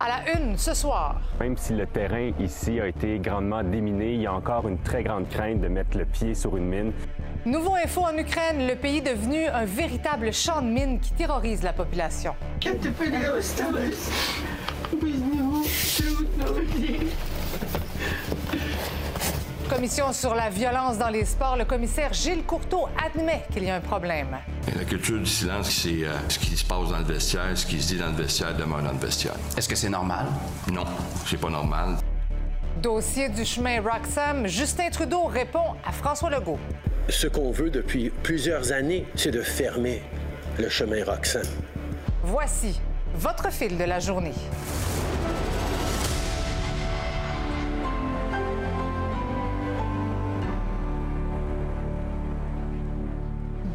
À la une ce soir. Même si le terrain ici a été grandement déminé, il y a encore une très grande crainte de mettre le pied sur une mine. Nouveau info en Ukraine, le pays est devenu un véritable champ de mines qui terrorise la population. Commission sur la violence dans les sports, le commissaire Gilles Courteau admet qu'il y a un problème. La culture du silence, c'est euh, ce qui se passe dans le vestiaire, ce qui se dit dans le vestiaire demeure dans le vestiaire. Est-ce que c'est normal? Non, c'est pas normal. Dossier du chemin Roxham, Justin Trudeau répond à François Legault. Ce qu'on veut depuis plusieurs années, c'est de fermer le chemin Roxham. Voici votre fil de la journée.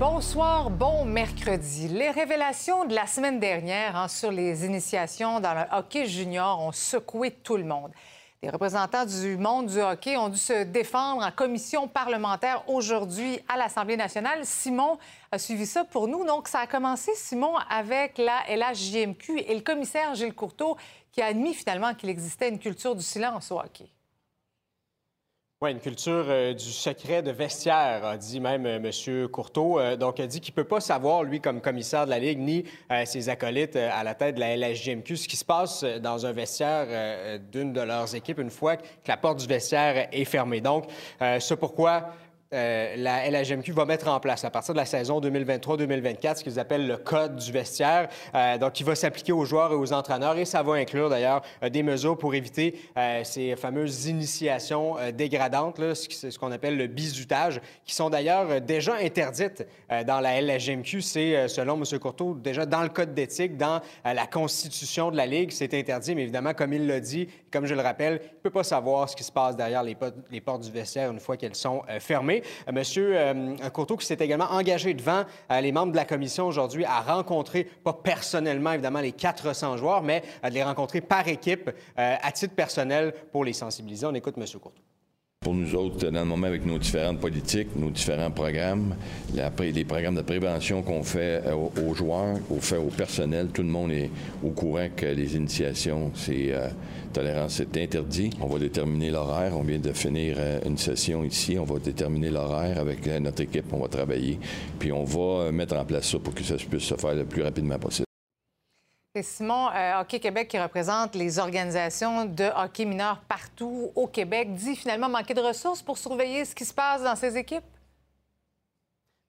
Bonsoir, bon mercredi. Les révélations de la semaine dernière hein, sur les initiations dans le hockey junior ont secoué tout le monde. Les représentants du monde du hockey ont dû se défendre en commission parlementaire aujourd'hui à l'Assemblée nationale. Simon a suivi ça pour nous. Donc, ça a commencé, Simon, avec la LHJMQ et le commissaire Gilles Courteau qui a admis finalement qu'il existait une culture du silence au hockey. Oui, une culture euh, du secret de vestiaire, a dit même euh, M. Courteau. Euh, donc, a dit qu'il ne peut pas savoir, lui, comme commissaire de la Ligue, ni ses acolytes à la tête de la LHJMQ, ce qui se passe dans un vestiaire d'une de leurs équipes une fois que la porte du vestiaire est fermée. Donc, c'est pourquoi euh, la LHMQ va mettre en place à partir de la saison 2023-2024 ce qu'ils appellent le code du vestiaire, euh, donc qui va s'appliquer aux joueurs et aux entraîneurs et ça va inclure d'ailleurs euh, des mesures pour éviter ces fameuses initiations dégradantes, ce qu'on appelle le bizutage, qui sont d'ailleurs déjà interdites dans la LHMQ. C'est, selon M. Courteau, déjà dans le code d'éthique, dans la constitution de la Ligue, c'est interdit, mais évidemment, comme il l'a dit, comme je le rappelle, il ne peut pas savoir ce qui se passe derrière les portes du vestiaire une fois qu'elles sont fermées. Euh, Monsieur euh, Courteau qui s'est également engagé devant euh, les membres de la commission aujourd'hui à rencontrer, pas personnellement évidemment les 400 joueurs, mais à les rencontrer par équipe à titre personnel pour les sensibiliser. On écoute Monsieur Courteau. Pour nous autres, dans le moment, avec nos différentes politiques, nos différents programmes, les programmes de prévention qu'on fait aux joueurs, qu'on fait au personnel, tout le monde est au courant que les initiations, c'est tolérance est interdit. On va déterminer l'horaire. On vient de finir euh, une session ici. On va déterminer l'horaire avec euh, notre équipe. On va travailler. Puis on va euh, mettre en place ça pour que ça puisse se faire le plus rapidement possible. C'est Simon, Hockey Québec, qui représente les organisations de hockey mineur partout au Québec, dit finalement manquer de ressources pour surveiller ce qui se passe dans ces équipes?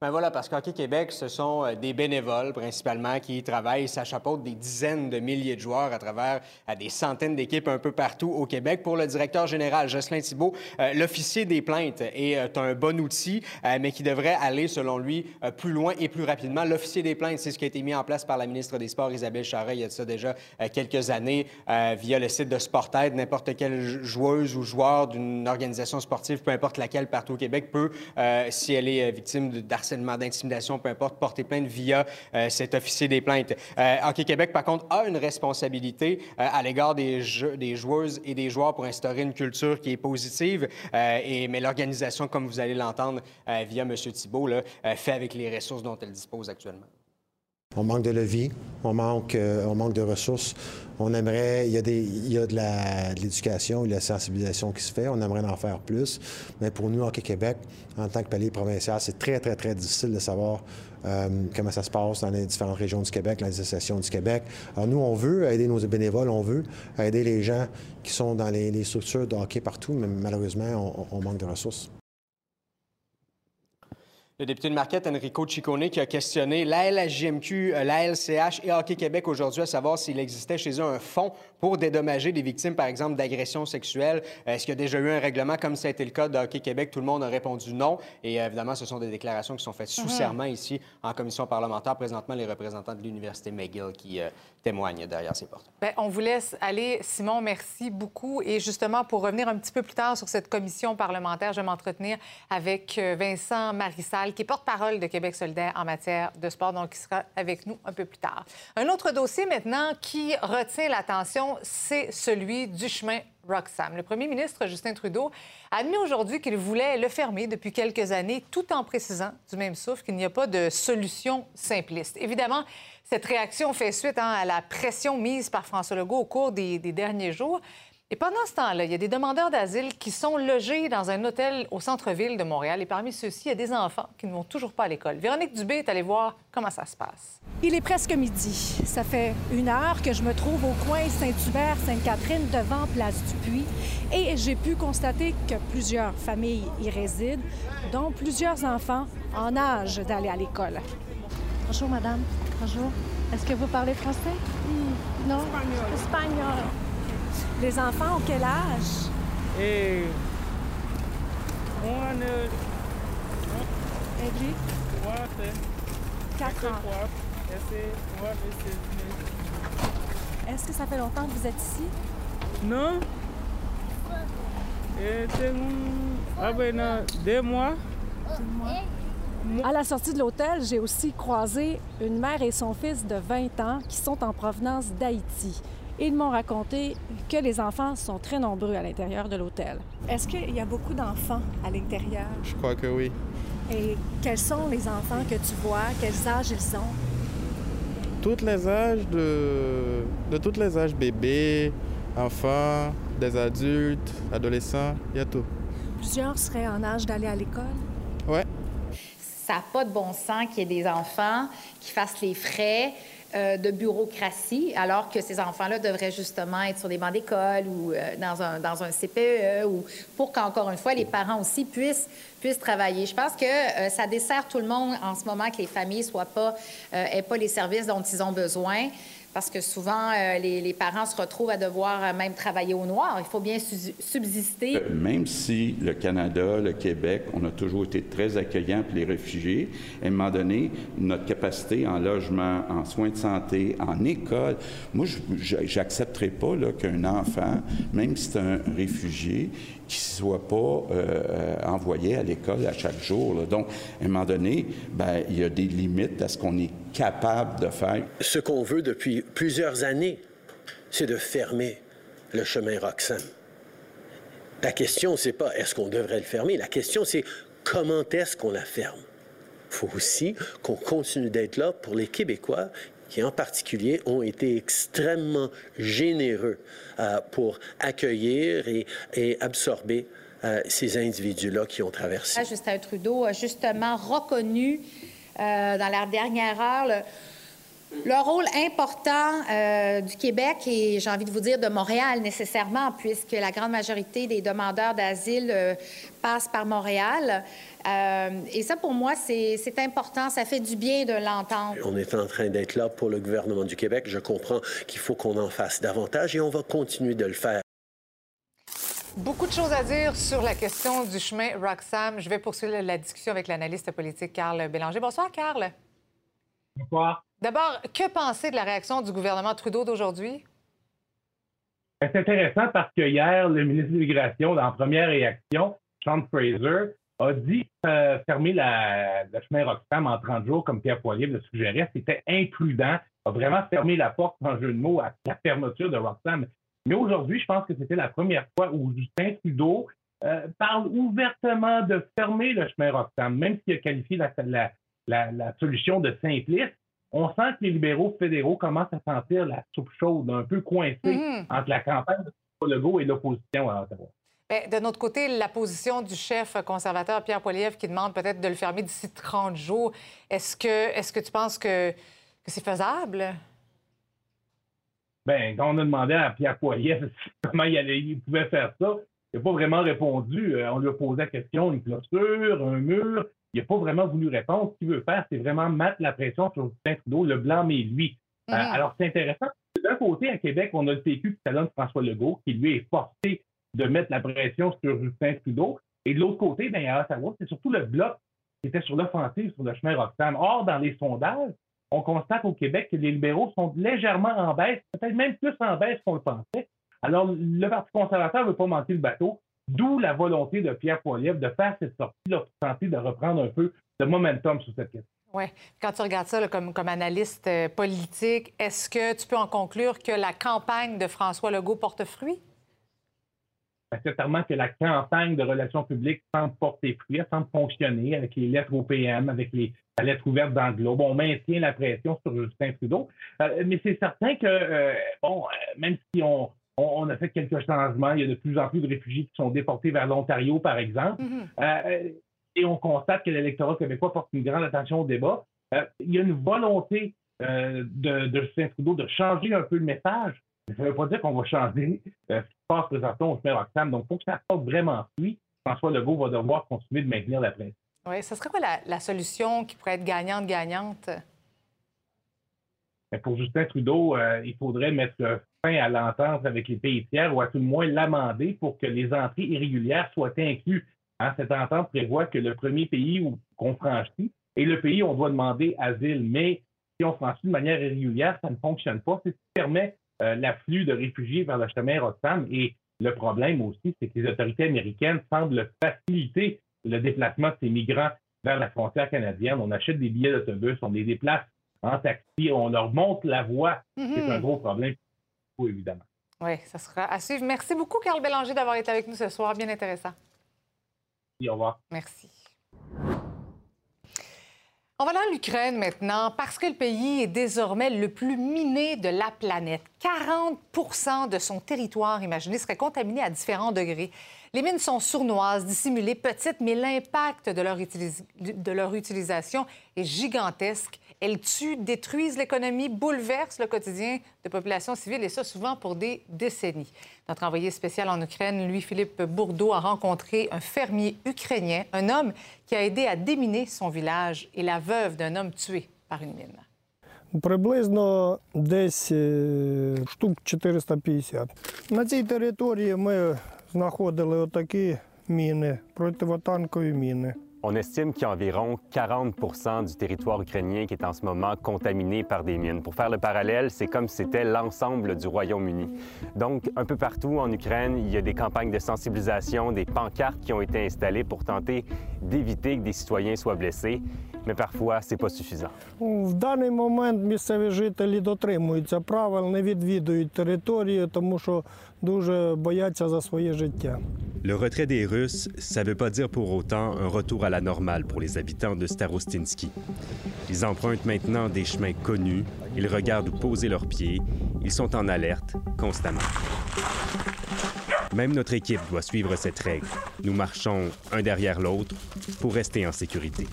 Ben voilà, parce qu'Hockey Québec, ce sont euh, des bénévoles principalement qui travaillent, ça chapeaute des dizaines de milliers de joueurs à travers à des centaines d'équipes un peu partout au Québec. Pour le directeur général, Jocelyn Thibault, euh, l'officier des plaintes est euh, un bon outil, mais qui devrait aller, selon lui, plus loin et plus rapidement. L'officier des plaintes, c'est ce qui a été mis en place par la ministre des Sports, Isabelle Charret, il y a de ça déjà quelques années, via le site de Sportaid. N'importe quelle joueuse ou joueur d'une organisation sportive, peu importe laquelle, partout au Québec, peut, si elle est victime d'harcèlement, d'intimidation, peu importe, porter plainte via euh, cet officier des plaintes. Euh, Hockey Québec, par contre, a une responsabilité euh, à l'égard des, joueuses et des joueurs pour instaurer une culture qui est positive. et, mais l'organisation, comme vous allez l'entendre via M. Thibault, fait avec les ressources dont elle dispose actuellement. On manque de levier, on manque, on manque de ressources. On aimerait, il y a, des, il y a de l'éducation, de, de la sensibilisation qui se fait, on aimerait en faire plus. Mais pour nous, Hockey Québec, en tant que palier provincial, c'est très, très, très difficile de savoir euh, comment ça se passe dans les différentes régions du Québec, dans les associations du Québec. Alors nous, on veut aider nos bénévoles, on veut aider les gens qui sont dans les, structures de hockey partout, mais malheureusement, on manque de ressources. Le député de Marquette, Enrico Ciccone, qui a questionné la LHJMQ, euh, la LCH et Hockey Québec aujourd'hui à savoir s'il existait chez eux un fonds pour dédommager des victimes, par exemple, d'agressions sexuelles. Est-ce qu'il y a déjà eu un règlement comme ça a été le cas de Hockey Québec? Tout le monde a répondu non. Et euh, évidemment, ce sont des déclarations qui sont faites sous mhm. serment ici en commission parlementaire. Présentement, les représentants de l'Université McGill qui euh, témoignent derrière ces portes. Bien, on vous laisse aller. Simon, merci beaucoup. Et justement, pour revenir un petit peu plus tard sur cette commission parlementaire, je vais m'entretenir avec Vincent Marissal qui est porte-parole de Québec solidaire en matière de sport, donc qui sera avec nous un peu plus tard. Un autre dossier maintenant qui retient l'attention, c'est celui du chemin Roxham. Le premier ministre Justin Trudeau a admis aujourd'hui qu'il voulait le fermer depuis quelques années, tout en précisant du même souffle qu'il n'y a pas de solution simpliste. Évidemment, Cette réaction fait suite hein, à la pression mise par François Legault au cours des, des derniers jours. Et pendant ce temps-là, il y a des demandeurs d'asile qui sont logés dans un hôtel au centre-ville de Montréal. Et parmi ceux-ci, il y a des enfants qui ne vont toujours pas à l'école. Véronique Dubé est allée voir comment ça se passe. Il est presque midi. Ça fait une heure que je me trouve au coin Saint-Hubert-Sainte-Catherine devant Place du Puy. Et j'ai pu constater que plusieurs familles y résident, dont plusieurs enfants en âge d'aller à l'école. Bonjour, madame. Bonjour. Est-ce que vous parlez français? Non? Espagnol. Espagnol. Les enfants ont quel âge? Et 4 ans. Est-ce que ça fait longtemps que vous êtes ici? Non? Et tengo un, apenas deux mois. À la sortie de l'hôtel, j'ai aussi croisé une mère et son fils de 20 ans qui sont en provenance d'Haïti. Ils m'ont raconté que les enfants sont très nombreux à l'intérieur de l'hôtel. Est-ce qu'il y a beaucoup d'enfants à l'intérieur? Je crois que oui. Et quels sont les enfants que tu vois? Quels âges ils ont? Tous les âges de, de tous les âges, bébés, enfants, des adultes, adolescents, il y a tout. Plusieurs seraient en âge d'aller à l'école? Ouais. Ça n'a pas de bon sens qu'il y ait des enfants qui fassent les frais euh, de bureaucratie, alors que ces enfants-là devraient justement être sur des bancs d'école ou euh, dans, un, dans un CPE, ou pour qu'encore une fois, les parents aussi puissent, puissent travailler. Je pense que euh, ça dessert tout le monde en ce moment que les familles soient pas, aient pas les services dont ils ont besoin. Parce que souvent, euh, les, parents se retrouvent à devoir euh, même travailler au noir. Il faut bien su- subsister. Euh, Même si le Canada, le Québec, on a toujours été très accueillants pour les réfugiés, à un moment donné, notre capacité en logement, en soins de santé, en école, moi, je n'accepterai pas qu'un enfant, même si c'est un réfugié, qui ne soit pas envoyé à l'école à chaque jour. Donc, à un moment donné, ben, il y a des limites à ce qu'on est capable de faire. Ce qu'on veut depuis plusieurs années, c'est de fermer le chemin Roxham. La question, c'est pas est-ce qu'on devrait le fermer. La question, c'est comment est-ce qu'on la ferme. Il faut aussi qu'on continue d'être là pour les Québécois qui, en particulier, ont été extrêmement généreux euh, pour accueillir et, et absorber euh, ces individus-là qui ont traversé. Justin Trudeau a justement reconnu euh, dans la dernière heure le, le rôle important euh, du Québec et j'ai envie de vous dire de Montréal nécessairement, puisque la grande majorité des demandeurs d'asile euh, passent par Montréal. Euh, et ça, pour moi, c'est important. Ça fait du bien de l'entendre. On est en train d'être là pour le gouvernement du Québec. Je comprends qu'il faut qu'on en fasse davantage et on va continuer de le faire. Beaucoup de choses à dire sur la question du chemin Roxham. Je vais poursuivre la discussion avec l'analyste politique Carl Bélanger. Bonsoir, Carl. Bonsoir. D'abord, que penser de la réaction du gouvernement Trudeau d'aujourd'hui? Ben, C'est intéressant parce que hier, le ministre de l'Immigration, dans la première réaction, Sean Fraser, a dit euh, fermer la, le chemin Roxham en 30 jours, comme Pierre Poilievre le suggérait. C'était imprudent. A vraiment fermé la porte, en jeu de mots, à la fermeture de Roxham. Mais aujourd'hui, je pense que c'était la première fois où Justin Trudeau euh, parle ouvertement de fermer le chemin Roxham, même s'il a qualifié la, la, la, la solution de simpliste. On sent que les libéraux fédéraux commencent à sentir la soupe chaude, un peu coincée Mhm. entre la campagne de Legault et l'opposition à Ottawa. Bien, de notre côté, la position du chef conservateur Pierre Poilievre qui demande peut-être de le fermer d'ici 30 jours. Est-ce que, est que tu penses que, que c'est faisable? Ben, quand on a demandé à Pierre Poilievre comment il, allait, il pouvait faire ça, il n'a pas vraiment répondu. Euh, On lui a posé la question, une clôture, un mur. Il n'a pas vraiment voulu répondre. Ce qu'il veut faire, c'est vraiment mettre la pression sur Justin Trudeau, le blâmer lui. Euh, Mhm. alors, c'est intéressant. D'un côté, à Québec, on a le PQ qui talonne François Legault, qui lui est forcé de mettre la pression sur Justin Trudeau. Et de l'autre côté, ben, à Ottawa, c'est surtout le bloc qui était sur l'offensive sur le chemin Roxham. Or, dans les sondages, on constate au Québec que les libéraux sont légèrement en baisse, peut-être même plus en baisse qu'on le pensait. Alors, le Parti conservateur ne veut pas manquer le bateau, d'où la volonté de Pierre Poilievre de faire cette sortie-là pour tenter de reprendre un peu de momentum sur cette question. Oui. Quand tu regardes ça comme, comme analyste euh, politique, est-ce que tu peux en conclure que la campagne de François Legault porte fruit? Certainement que la campagne de relations publiques semble porter fruit, semble fonctionner avec les lettres au PM, avec les, la lettre ouverte dans le Globe. On maintient la pression sur Justin Trudeau. Euh, mais c'est certain que, euh, bon, euh, même si on, on, a fait quelques changements, il y a de plus en plus de réfugiés qui sont déportés vers l'Ontario, par exemple, mm-hmm. et on constate que l'électorat québécois porte une grande attention au débat. il y a une volonté de, de Justin Trudeau de changer un peu le message ça ne veut pas dire qu'on va changer euh, ce qui se passe présentement au chemin Roxham. Donc, il faut que ça porte vraiment suit. François Legault va devoir continuer de maintenir la presse. Oui, ce serait quoi la, solution qui pourrait être gagnante-gagnante? Pour Justin Trudeau, euh, il faudrait mettre fin à l'entente avec les pays tiers ou à tout le moins l'amender pour que les entrées irrégulières soient incluses. Hein, cette entente prévoit que le premier pays qu'on franchit est le pays où on doit demander asile. Mais si on franchit de manière irrégulière, ça ne fonctionne pas. C'est ce qui permet euh, l'afflux de réfugiés vers le chemin Roxham. Et le problème aussi, c'est que les autorités américaines semblent faciliter le déplacement de ces migrants vers la frontière canadienne. On achète des billets d'autobus, on les déplace en taxi, on leur montre la voie. C'est un mhm. gros problème, évidemment. Oui, ça sera à suivre. Merci beaucoup, Carl Bélanger, d'avoir été avec nous ce soir. Bien intéressant. Au revoir. Merci. On va l'Ukraine maintenant parce que le pays est désormais le plus miné de la planète. 40 de son territoire, imaginez, serait contaminé à différents degrés. Les mines sont sournoises, dissimulées, petites, mais l'impact de leur utilisation est gigantesque. Elles tuent, détruisent l'économie, bouleversent le quotidien de populations civiles, et ça souvent pour des décennies. Notre envoyé spécial en Ukraine, Louis-Philippe Bourdeau, a rencontré un fermier ukrainien, un homme qui a aidé à déminer son village et la veuve d'un homme tué par une mine. Приблизно десь штук 450. На цій території ми знаходили отакі міни, противотанкові міни. On estime qu'il y a environ 40 du territoire ukrainien qui est en ce moment contaminé par des mines. Pour faire le parallèle, c'est comme si c'était l'ensemble du Royaume-Uni. Donc, un peu partout en Ukraine, il y a des campagnes de sensibilisation, des pancartes qui ont été installées pour tenter d'éviter que des citoyens soient blessés. Mais parfois, c'est pas suffisant. В даний момент місцеві жителі дотримуються правил, не відвідують території, тому що дуже бояться за своє життя. Le retrait des Russes, ça ne veut pas dire pour autant un retour à la normale pour les habitants de Starostinsky. Ils empruntent maintenant des chemins connus, ils regardent où poser leurs pieds, ils sont en alerte constamment. Même notre équipe doit suivre cette règle. Nous marchons un derrière l'autre pour rester en sécurité.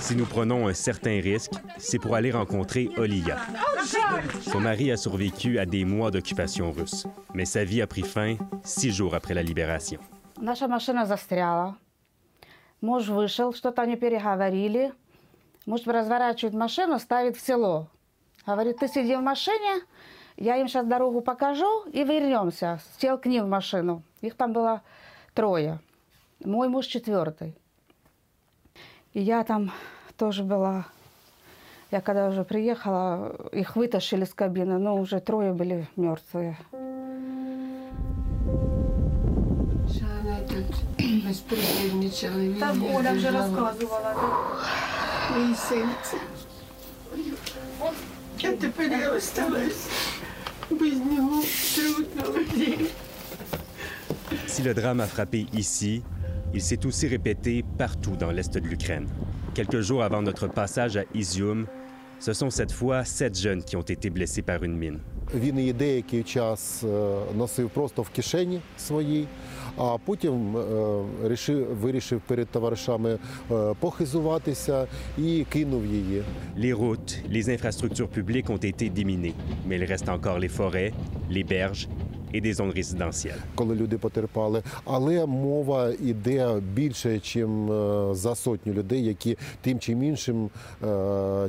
Si nous prenons un certain risque, c'est pour aller rencontrer Oliya. Son mari a survécu à des mois d'occupation russe, mais sa vie a pris fin six jours après la libération. Наша машина застряла. Муж вышел, что-то они переговорили. Муж разворачивает машину, ставит в село. Говорит, ты сиди в машине, Я им сейчас дорогу покажу и вернемся. Сел к ним в машину. Их там было трое. Мой муж четвертый. И я там тоже была. Я когда уже приехала, их вытащили с кабины, но уже трое были мертвые. Там Оля уже рассказывала. Мои сынцы. Я теперь я осталась. Si le drame a frappé ici, il s'est aussi répété partout dans l'est de l'Ukraine. Quelques jours avant notre passage à Izium, ce sont cette fois sept jeunes qui ont été blessés par une mine. Він її деякий час носив просто в кишені своїй, а потім рішив, вирішив перед товаришами похизуватися і кинув її. Les routes, les infrastructures publiques ont été déminées, mais il reste encore les forêts, les berges et des zones résidentielles. Коли люди потерпали, але мова йде більше, ніж за сотню людей, які тим чи іншим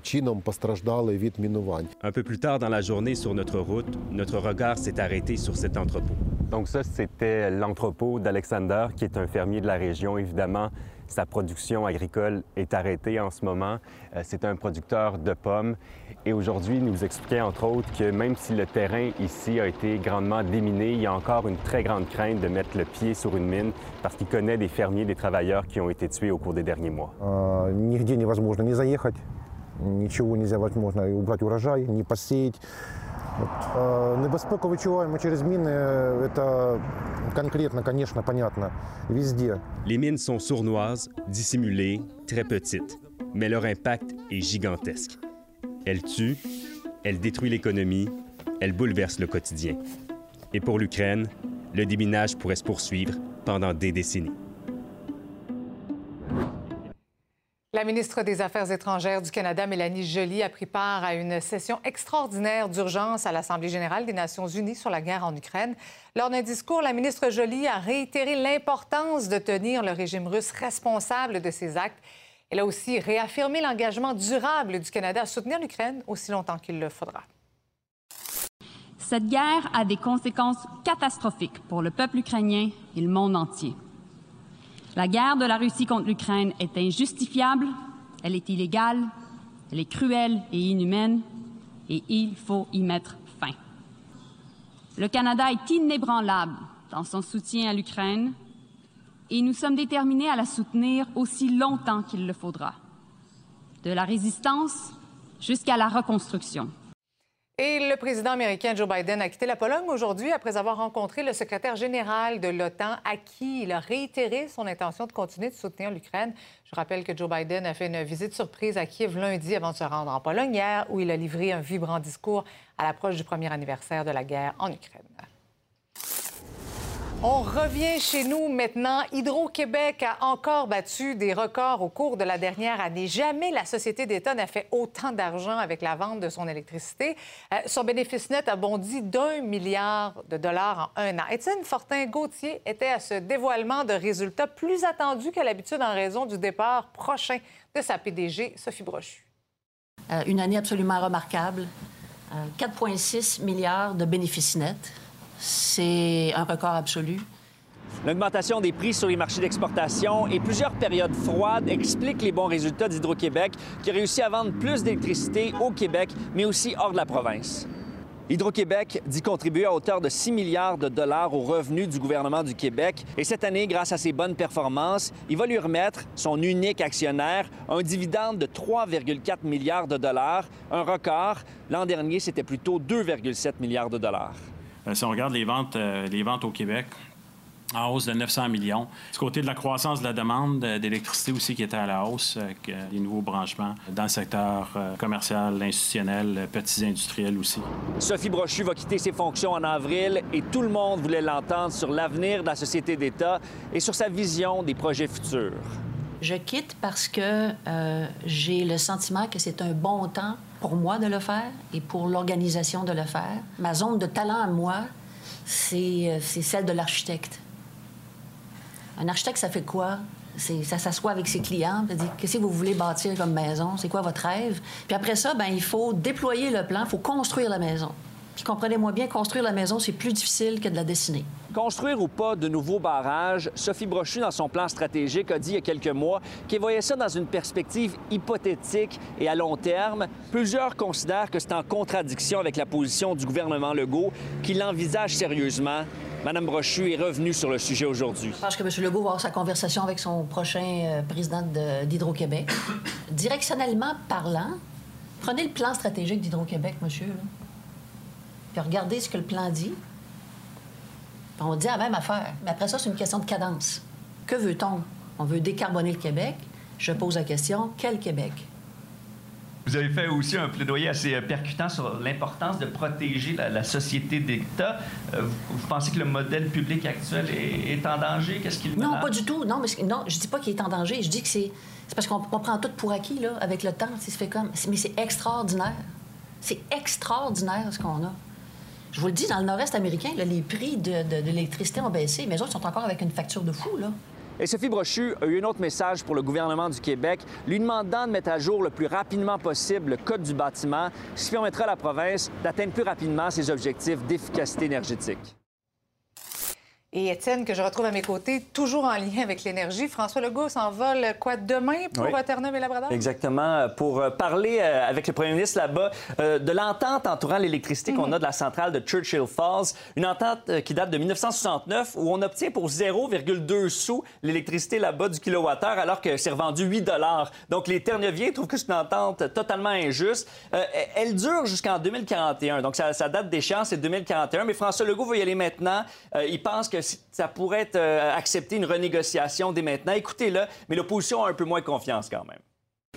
чином постраждали від мінувань. Un peu plus tard dans la journée sur notre route, notre regard s'est arrêté sur cet entrepôt. Donc ça, c'était l'entrepôt d'Alexander, qui est un fermier de la région, évidemment. Sa production agricole est arrêtée en ce moment. Euh, c'est un producteur de pommes. Et aujourd'hui, il nous expliquait entre autres que même si le terrain ici a été grandement déminé, il y a encore une très grande crainte de mettre le pied sur une mine parce qu'il connaît des fermiers, des travailleurs qui ont été tués au cours des derniers mois. невозможно не заехать, ничего нельзя возможно убрать урожай, не посеять. Е, Небезпеку відчуваємо через міни. Це конкретно, звісно, понятно. Везде. Les mines sont sournoises, dissimulées, très petites, mais leur impact est gigantesque. Elles tuent, elles détruisent l'économie, elles bouleversent le quotidien. Et pour l'Ukraine, le déminage pourrait se poursuivre pendant des décennies. La ministre des Affaires étrangères du Canada, Mélanie Joly, a pris part à une session extraordinaire d'urgence à l'Assemblée générale des Nations unies sur la guerre en Ukraine. Lors d'un discours, la ministre Joly a réitéré l'importance de tenir le régime russe responsable de ses actes. Elle a aussi réaffirmé l'engagement durable du Canada à soutenir l'Ukraine aussi longtemps qu'il le faudra. Cette guerre a des conséquences catastrophiques pour le peuple ukrainien et le monde entier. La guerre de la Russie contre l'Ukraine est injustifiable, elle est illégale, elle est cruelle et inhumaine, et il faut y mettre fin. Le Canada est inébranlable dans son soutien à l'Ukraine, et nous sommes déterminés à la soutenir aussi longtemps qu'il le faudra, de la résistance jusqu'à la reconstruction. Et le président américain Joe Biden a quitté la Pologne aujourd'hui après avoir rencontré le secrétaire général de l'OTAN, à qui il a réitéré son intention de continuer de soutenir l'Ukraine. Je rappelle que Joe Biden a fait une visite surprise à Kiev lundi avant de se rendre en Pologne hier, où il a livré un vibrant discours à l'approche du premier anniversaire de la guerre en Ukraine. On revient chez nous maintenant. Hydro-Québec a encore battu des records au cours de la dernière année. Jamais la société d'État n'a fait autant d'argent avec la vente de son électricité. Euh, son bénéfice net a bondi d'un milliard de dollars en un an. Étienne Fortin-Gauthier était à ce dévoilement de résultats plus attendus qu'à l'habitude en raison du départ prochain de sa PDG, Sophie Brochu. Euh, une année absolument remarquable. Euh, 4,6 milliards de bénéfices nets. C'est un record absolu. L'augmentation des prix sur les marchés d'exportation et plusieurs périodes froides expliquent les bons résultats d'Hydro-Québec, qui a réussi à vendre plus d'électricité au Québec, mais aussi hors de la province. Hydro-Québec dit contribuer à hauteur de 6 milliards de dollars aux revenus du gouvernement du Québec. Et cette année, grâce à ses bonnes performances, il va lui remettre, son unique actionnaire, un dividende de 3,4 milliards de dollars, un record. L'an dernier, c'était plutôt 2,7 milliards de dollars. Euh, si on regarde les ventes, euh, les ventes au Québec, en hausse de 900 millions. Du côté de la croissance de la demande euh, d'électricité aussi qui était à la hausse, avec les nouveaux branchements dans le secteur commercial, institutionnel, petits industriels aussi. Sophie Brochu va quitter ses fonctions en avril et tout le monde voulait l'entendre sur l'avenir de la société d'État et sur sa vision des projets futurs. Je quitte parce que euh, j'ai le sentiment que c'est un bon temps pour moi de le faire et pour l'organisation de le faire. Ma zone de talent à moi, c'est euh, celle de l'architecte. Un architecte, ça fait quoi? Ça s'assoit avec ses clients, et dit qu'est-ce que vous voulez bâtir comme maison, c'est quoi votre rêve? Puis après ça, ben, il faut déployer le plan, il faut construire la maison. Puis comprenez-moi bien, construire la maison, c'est plus difficile que de la dessiner. Construire ou pas de nouveaux barrages, Sophie Brochu, dans son plan stratégique, a dit il y a quelques mois qu'elle voyait ça dans une perspective hypothétique et à long terme. Plusieurs considèrent que c'est en contradiction avec la position du gouvernement Legault, qui l'envisage sérieusement. Madame Brochu est revenue sur le sujet aujourd'hui. Je pense que M. Legault va avoir sa conversation avec son prochain euh, président d'Hydro-Québec. Directionnellement parlant, prenez le plan stratégique d'Hydro-Québec, monsieur. Là. Puis regardez ce que le plan dit. Puis on dit la même affaire. Mais après ça, c'est une question de cadence. Que veut-on? On veut décarboner le Québec. Je pose la question, quel Québec? Vous avez fait aussi un plaidoyer assez euh, percutant sur l'importance de protéger la, société d'État. Euh, vous, pensez que le modèle public actuel est, en danger? Qu'est-ce qu'il Non, pas du tout. Non, mais non, je dis pas qu'il est en danger. Je dis que c'est parce qu'on prend tout pour acquis là, avec le temps. Se fait comme, mais c'est extraordinaire. C'est extraordinaire ce qu'on a. Je vous le dis, dans le nord-est américain, les prix de, l'électricité ont baissé, mais les autres sont encore avec une facture de fou. Et Sophie Brochu a eu un autre message pour le gouvernement du Québec, lui demandant de mettre à jour le plus rapidement possible le code du bâtiment, ce qui permettra à la province d'atteindre plus rapidement ses objectifs d'efficacité énergétique. Et Étienne, que je retrouve à mes côtés, toujours en lien avec l'énergie. François Legault s'envole quoi demain pour Oui. Terre-Neuve et Labrador? Exactement, pour euh, parler euh, avec le premier ministre là-bas euh, de l'entente entourant l'électricité qu'on a de la centrale de Churchill Falls, une entente euh, qui date de 1969 où on obtient pour 0,2 sous l'électricité là-bas du kilowattheure alors que c'est revendu 8 dollars. Donc les Terre-Neuviens trouvent que c'est une entente totalement injuste. Euh, elle dure jusqu'en 2041, donc sa, date d'échéance c'est 2041, mais François Legault veut y aller maintenant. Euh, il pense que ça pourrait euh, accepté une renégociation dès maintenant. Écoutez-le, mais l'opposition a un peu moins confiance quand même.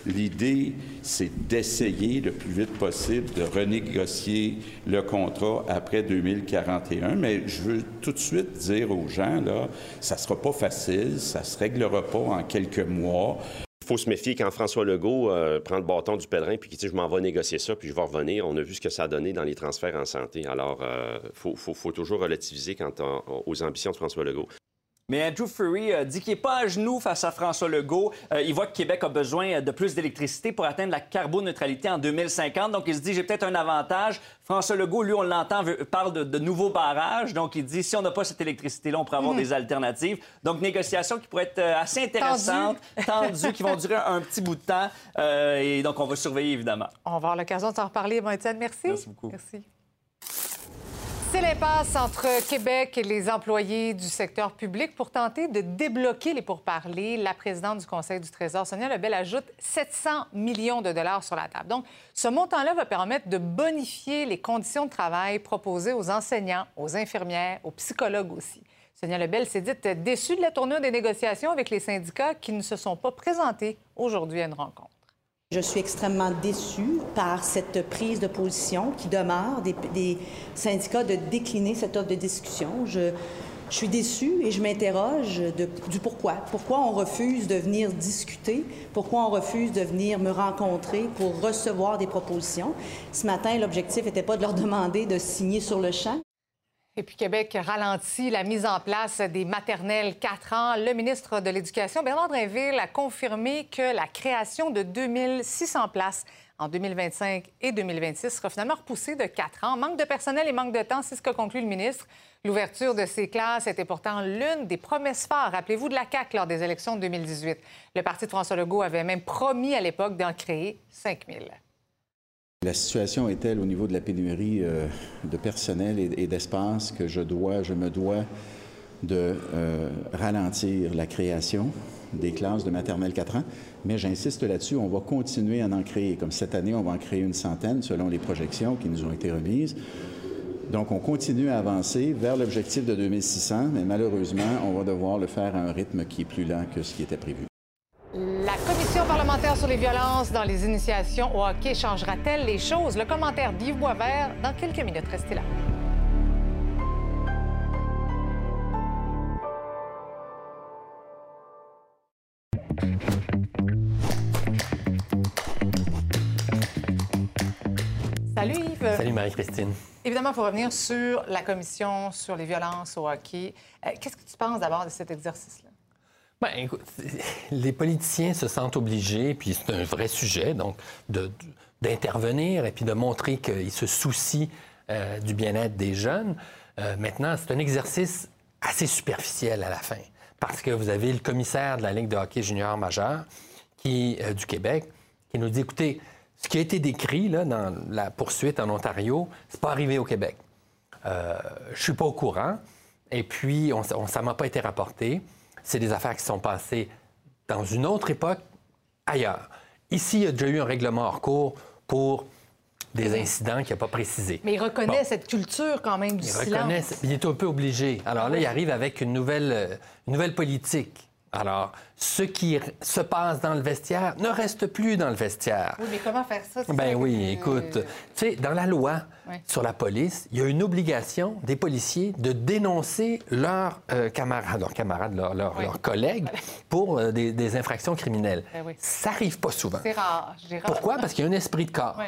L'idée, c'est d'essayer le plus vite possible de renégocier le contrat après 2041. Mais je veux tout de suite dire aux gens, là, ça sera pas facile, ça se réglera pas en quelques mois. Faut se méfier quand François Legault euh, prend le bâton du pèlerin puis qu'il dit je m'en vais négocier ça puis je vais revenir. On a vu ce que ça a donné dans les transferts en santé. Alors, il faut, faut- toujours relativiser quant aux ambitions de François Legault. Mais Andrew Fury euh, dit qu'il n'est pas à genoux face à François Legault. Euh, il voit que Québec a besoin euh, de plus d'électricité pour atteindre la carboneutralité en 2050. Donc, il se dit, j'ai peut-être un avantage. François Legault, lui, on l'entend, parle de, de nouveaux barrages. Donc, il dit, si on n'a pas cette électricité-là, on pourrait avoir Mhm. des alternatives. Donc, négociations qui pourraient être assez intéressantes, tendues, qui vont durer un petit bout de temps. Euh, et donc, on va surveiller, évidemment. On va avoir l'occasion de s'en reparler. Bon, Étienne, merci. Merci beaucoup. Merci. C'est l'impasse entre Québec et les employés du secteur public pour tenter de débloquer les pourparlers. La présidente du Conseil du Trésor, Sonia Lebel, ajoute 700 millions de dollars sur la table. Donc, ce montant-là va permettre de bonifier les conditions de travail proposées aux enseignants, aux infirmières, aux psychologues aussi. Sonia Lebel s'est dite déçue de la tournure des négociations avec les syndicats qui ne se sont pas présentés aujourd'hui à une rencontre. Je suis extrêmement déçue par cette prise de position qui demeure des, syndicats de décliner cette offre de discussion. Je, je suis déçue et je m'interroge du pourquoi. Pourquoi on refuse de venir discuter? Pourquoi on refuse de venir me rencontrer pour recevoir des propositions? Ce matin, l'objectif n'était pas de leur demander de signer sur le champ. Et puis Québec ralentit la mise en place des maternelles 4 ans. Le ministre de l'Éducation, Bernard Drinville, a confirmé que la création de 2600 places en 2025 et 2026 sera finalement repoussée de 4 ans. Manque de personnel et manque de temps, c'est ce que conclut le ministre. L'ouverture de ces classes était pourtant l'une des promesses phares, rappelez-vous, de la CAQ lors des élections de 2018. Le parti de François Legault avait même promis à l'époque d'en créer 5000. La situation est telle au niveau de la pénurie euh, de personnel et, d'espace que je dois, je me dois de euh, ralentir la création des classes de maternelle 4 ans. Mais j'insiste là-dessus, on va continuer à en créer. Comme cette année, on va en créer une centaine selon les projections qui nous ont été remises. Donc, on continue à avancer vers l'objectif de 2600, mais malheureusement, on va devoir le faire à un rythme qui est plus lent que ce qui était prévu. La commission parlementaire sur les violences dans les initiations au hockey changera-t-elle les choses? Le commentaire d'Yves Boisvert dans quelques minutes. Restez là. Salut Yves. Salut Marie-Christine. Évidemment, il faut revenir sur la commission sur les violences au hockey. Euh, Qu'est-ce que tu penses d'abord de cet exercice-là? Ben, écoute, les politiciens se sentent obligés, puis c'est un vrai sujet, donc, d'intervenir et puis de montrer qu'ils se soucient euh, du bien-être des jeunes. Euh, maintenant, c'est un exercice assez superficiel à la fin, parce que vous avez le commissaire de la Ligue de hockey junior majeur qui, euh, du Québec qui nous dit, écoutez, ce qui a été décrit dans la poursuite en Ontario, c'est pas arrivé au Québec. Euh, je suis pas au courant. Et puis, on, on- ça m'a pas été rapporté. C'est des affaires qui sont passées dans une autre époque, ailleurs. Ici, il y a déjà eu un règlement hors cours pour des incidents qu'il n'a pas précisés. Mais il reconnaît Bon. cette culture quand même du Il silence. reconnaît, il est un peu obligé. Alors là, il arrive avec une nouvelle, euh, une nouvelle politique. Alors, ce qui se passe dans le vestiaire ne reste plus dans le vestiaire. Oui, mais comment faire ça? Ben ça oui, que- écoute, tu sais, dans la loi sur la police, il y a une obligation des policiers de dénoncer leurs euh, camarades, leurs camarades, leurs, leurs- Ouais. leurs collègues pour euh, des, des infractions criminelles. Ben oui. Ça arrive pas souvent. C'est rare. Pourquoi? Parce qu'il y a un esprit de corps.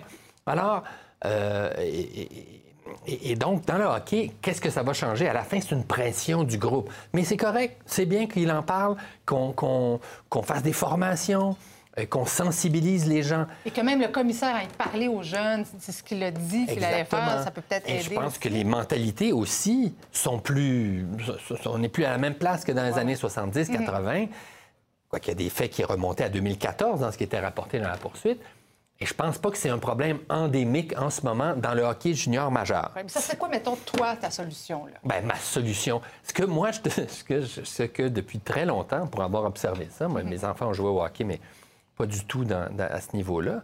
Alors, euh, et, et- et- et donc, dans le hockey, qu'est-ce que ça va changer? À la fin, c'est une pression du groupe. Mais c'est correct. C'est bien qu'il en parle, qu'on fasse des formations, euh, qu'on sensibilise les gens. Et que même le commissaire ait parlé aux jeunes, c'est ce qu'il a dit qu'il allait faire, ça peut peut-être aider. Et je pense que les mentalités aussi sont plus... On n'est plus à la même place que dans les années 70, 80. Mhm. Quoi qu'il y a des faits qui remontaient à 2014 dans ce qui était rapporté dans la poursuite. Et je pense pas que c'est un problème endémique en ce moment dans le hockey junior majeur. mais ça serait quoi, mettons, toi, ta solution? Là? Bien, ma solution, ce que moi, je, ce, que, ce que depuis très longtemps, pour avoir observé ça, moi, mes enfants ont joué au hockey, mais pas du tout à ce niveau-là,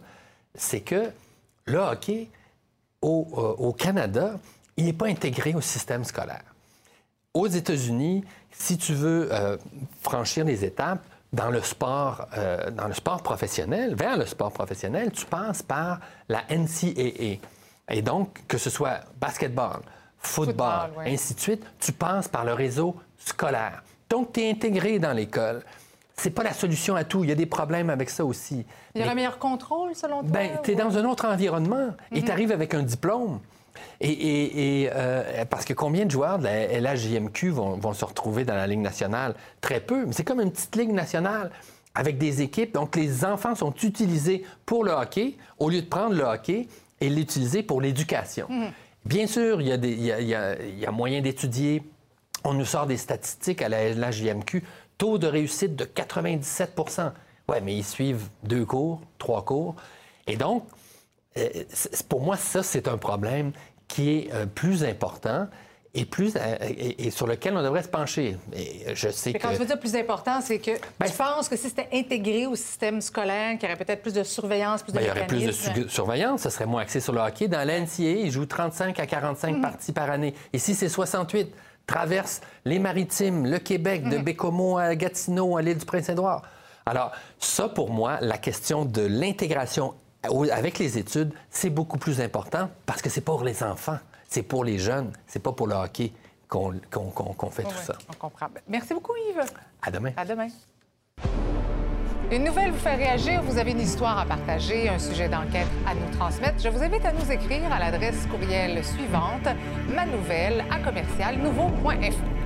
c'est que le hockey au, euh, au Canada, il n'est pas intégré au système scolaire. Aux États-Unis, si tu veux euh, franchir les étapes, dans le sport, euh, dans le sport professionnel, vers le sport professionnel, tu passes par la NCAA. Et donc, que ce soit basketball, football, ainsi de suite, tu passes par le réseau scolaire. Donc, tu es intégré dans l'école. C'est pas la solution à tout. Il y a des problèmes avec ça aussi. Il y a un meilleur contrôle, selon toi? Bien, tu es dans un autre environnement et mhm. tu arrives avec un diplôme. Et, euh, parce que combien de joueurs de la LHJMQ vont, vont, se retrouver dans la Ligue nationale? Très peu. Mais c'est comme une petite Ligue nationale avec des équipes. Donc, les enfants sont utilisés pour le hockey au lieu de prendre le hockey et l'utiliser pour l'éducation. Mhm. Bien sûr, il y a, des, il y a, moyen d'étudier. On nous sort des statistiques à la LHJMQ. Taux de réussite de 97% Oui, mais ils suivent deux cours, trois cours. Et donc, pour moi, ça, c'est un problème qui est euh, plus important et, plus, euh, et, sur lequel on devrait se pencher. Et je sais que... Quand je veux dire plus important, c'est que ben, je pense que si c'était intégré au système scolaire, qu'il y aurait peut-être plus de surveillance, plus de ben, Il y aurait plus de surveillance, ça serait moins axé sur le hockey. Dans l'NCA, ils jouent 35 à 45 mm. parties par année. Ici, c'est 68. Traverse les maritimes, le Québec, de mm. Bécomo à Gatineau, à l'île du Prince-Édouard. Alors, ça, pour moi, la question de l'intégration avec les études, c'est beaucoup plus important parce que c'est pour les enfants, c'est pour les jeunes, c'est pas pour le hockey qu'on fait tout ça. On comprend. Merci beaucoup, Yves. À demain. À demain. Une nouvelle vous fait réagir, vous avez une histoire à partager, un sujet d'enquête à nous transmettre. Je vous invite à nous écrire à l'adresse courriel suivante, manouvelle à commercial nouveau.info.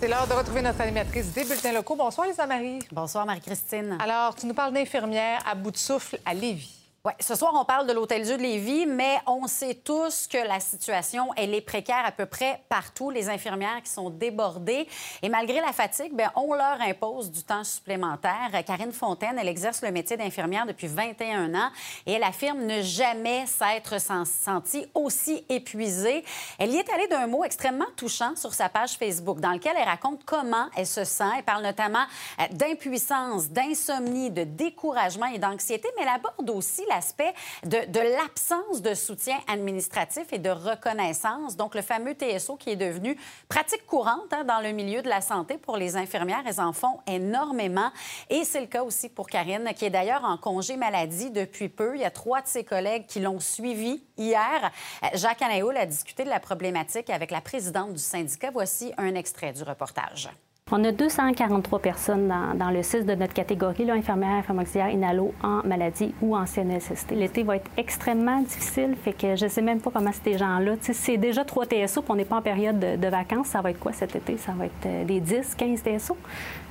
C'est l'heure de retrouver notre animatrice des bulletins locaux. Bonsoir, Lisa Marie. Bonsoir, Marie-Christine. Alors, tu nous parles d'infirmière à bout de souffle à Lévis. Oui, ce soir, on parle de l'Hôtel-Dieu de Lévis, mais on sait tous que la situation, elle est précaire à peu près partout. Les infirmières qui sont débordées. Et malgré la fatigue, bien, on leur impose du temps supplémentaire. Karine Fontaine, elle exerce le métier d'infirmière depuis 21 ans et elle affirme ne jamais s'être sentie aussi épuisée. Elle y est allée d'un mot extrêmement touchant sur sa page Facebook, dans lequel elle raconte comment elle se sent. Elle parle notamment euh, d'impuissance, d'insomnie, de découragement et d'anxiété, mais elle aborde aussi l'aspect de, l'absence de soutien administratif et de reconnaissance. Donc, le fameux TSO qui est devenu pratique courante hein, dans le milieu de la santé pour les infirmières. Elles en font énormément. Et c'est le cas aussi pour Karine, qui est d'ailleurs en congé maladie depuis peu. Il y a trois de ses collègues qui l'ont suivi hier. Jacques Anaoul a discuté de la problématique avec la présidente du syndicat. Voici un extrait du reportage. On a 243 personnes dans, le 6 de notre catégorie, là, infirmière, infirmière auxiliaire, inhalo, en maladie ou en CNSST. L'été va être extrêmement difficile, fait que je ne sais même pas comment ces gens-là. C'est déjà 3 TSO, puis on n'est pas en période de, vacances. Ça va être quoi cet été? Ça va être euh, des 10, 15 TSO?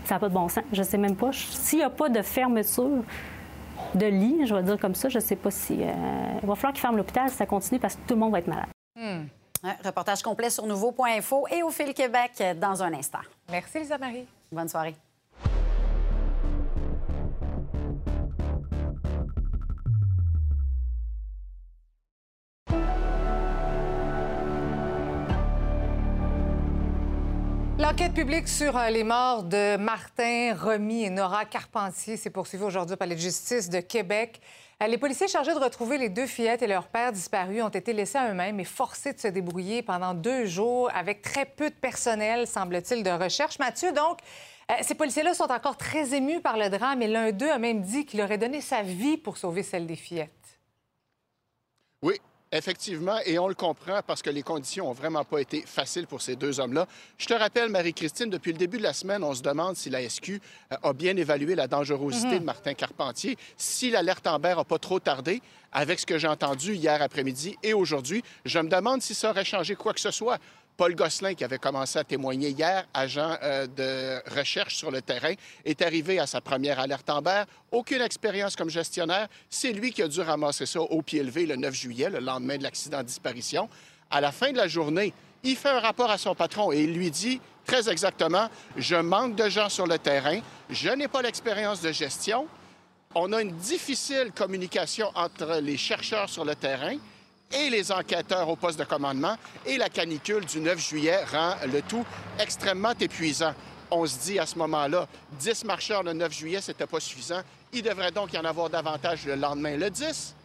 Ça n'a pas de bon sens. Je ne sais même pas. S'il n'y a pas de fermeture de lit, je vais dire comme ça, je ne sais pas si... Euh, il va falloir qu'ils ferment l'hôpital si ça continue parce que tout le monde va être malade. Reportage complet sur nouveau.info et au Fil Québec dans un instant. Merci, Lisa Marie. Bonne soirée. Publique sur euh, les morts de Martin Remy et Nora Carpentier s'est poursuivie aujourd'hui au Palais de justice de Québec. Euh, les policiers chargés de retrouver les deux fillettes et leur père disparus ont été laissés à eux-mêmes et forcés de se débrouiller pendant deux jours avec très peu de personnel, semble-t-il, de recherche. Mathieu, donc, euh, ces policiers-là sont encore très émus par le drame et l'un d'eux a même dit qu'il aurait donné sa vie pour sauver celle des fillettes. Oui, Effectivement, et on le comprend parce que les conditions n'ont vraiment pas été faciles pour ces deux hommes-là. Je te rappelle, Marie-Christine, depuis le début de la semaine, on se demande si la SQ euh, a bien évalué la dangerosité mhm. de Martin Carpentier, si l'alerte Amber n'a pas trop tardé. Avec ce que j'ai entendu hier après-midi et aujourd'hui, je me demande si ça aurait changé quoi que ce soit Paul Gosselin, qui avait commencé à témoigner hier, agent euh, de recherche sur le terrain, est arrivé à sa première alerte Amber. Aucune expérience comme gestionnaire. C'est lui qui a dû ramasser ça au pied levé le 9 juillet, le lendemain de l'accident de disparition. À la fin de la journée, il fait un rapport à son patron et il lui dit très exactement, je manque de gens sur le terrain, je n'ai pas l'expérience de gestion, on a une difficile communication entre les chercheurs sur le terrain et les enquêteurs au poste de commandement. Et la canicule du 9 juillet rend le tout extrêmement épuisant. On se dit à ce moment-là, 10 marcheurs le 9 juillet, c'était pas suffisant. Il devrait donc y en avoir davantage le lendemain, le 10.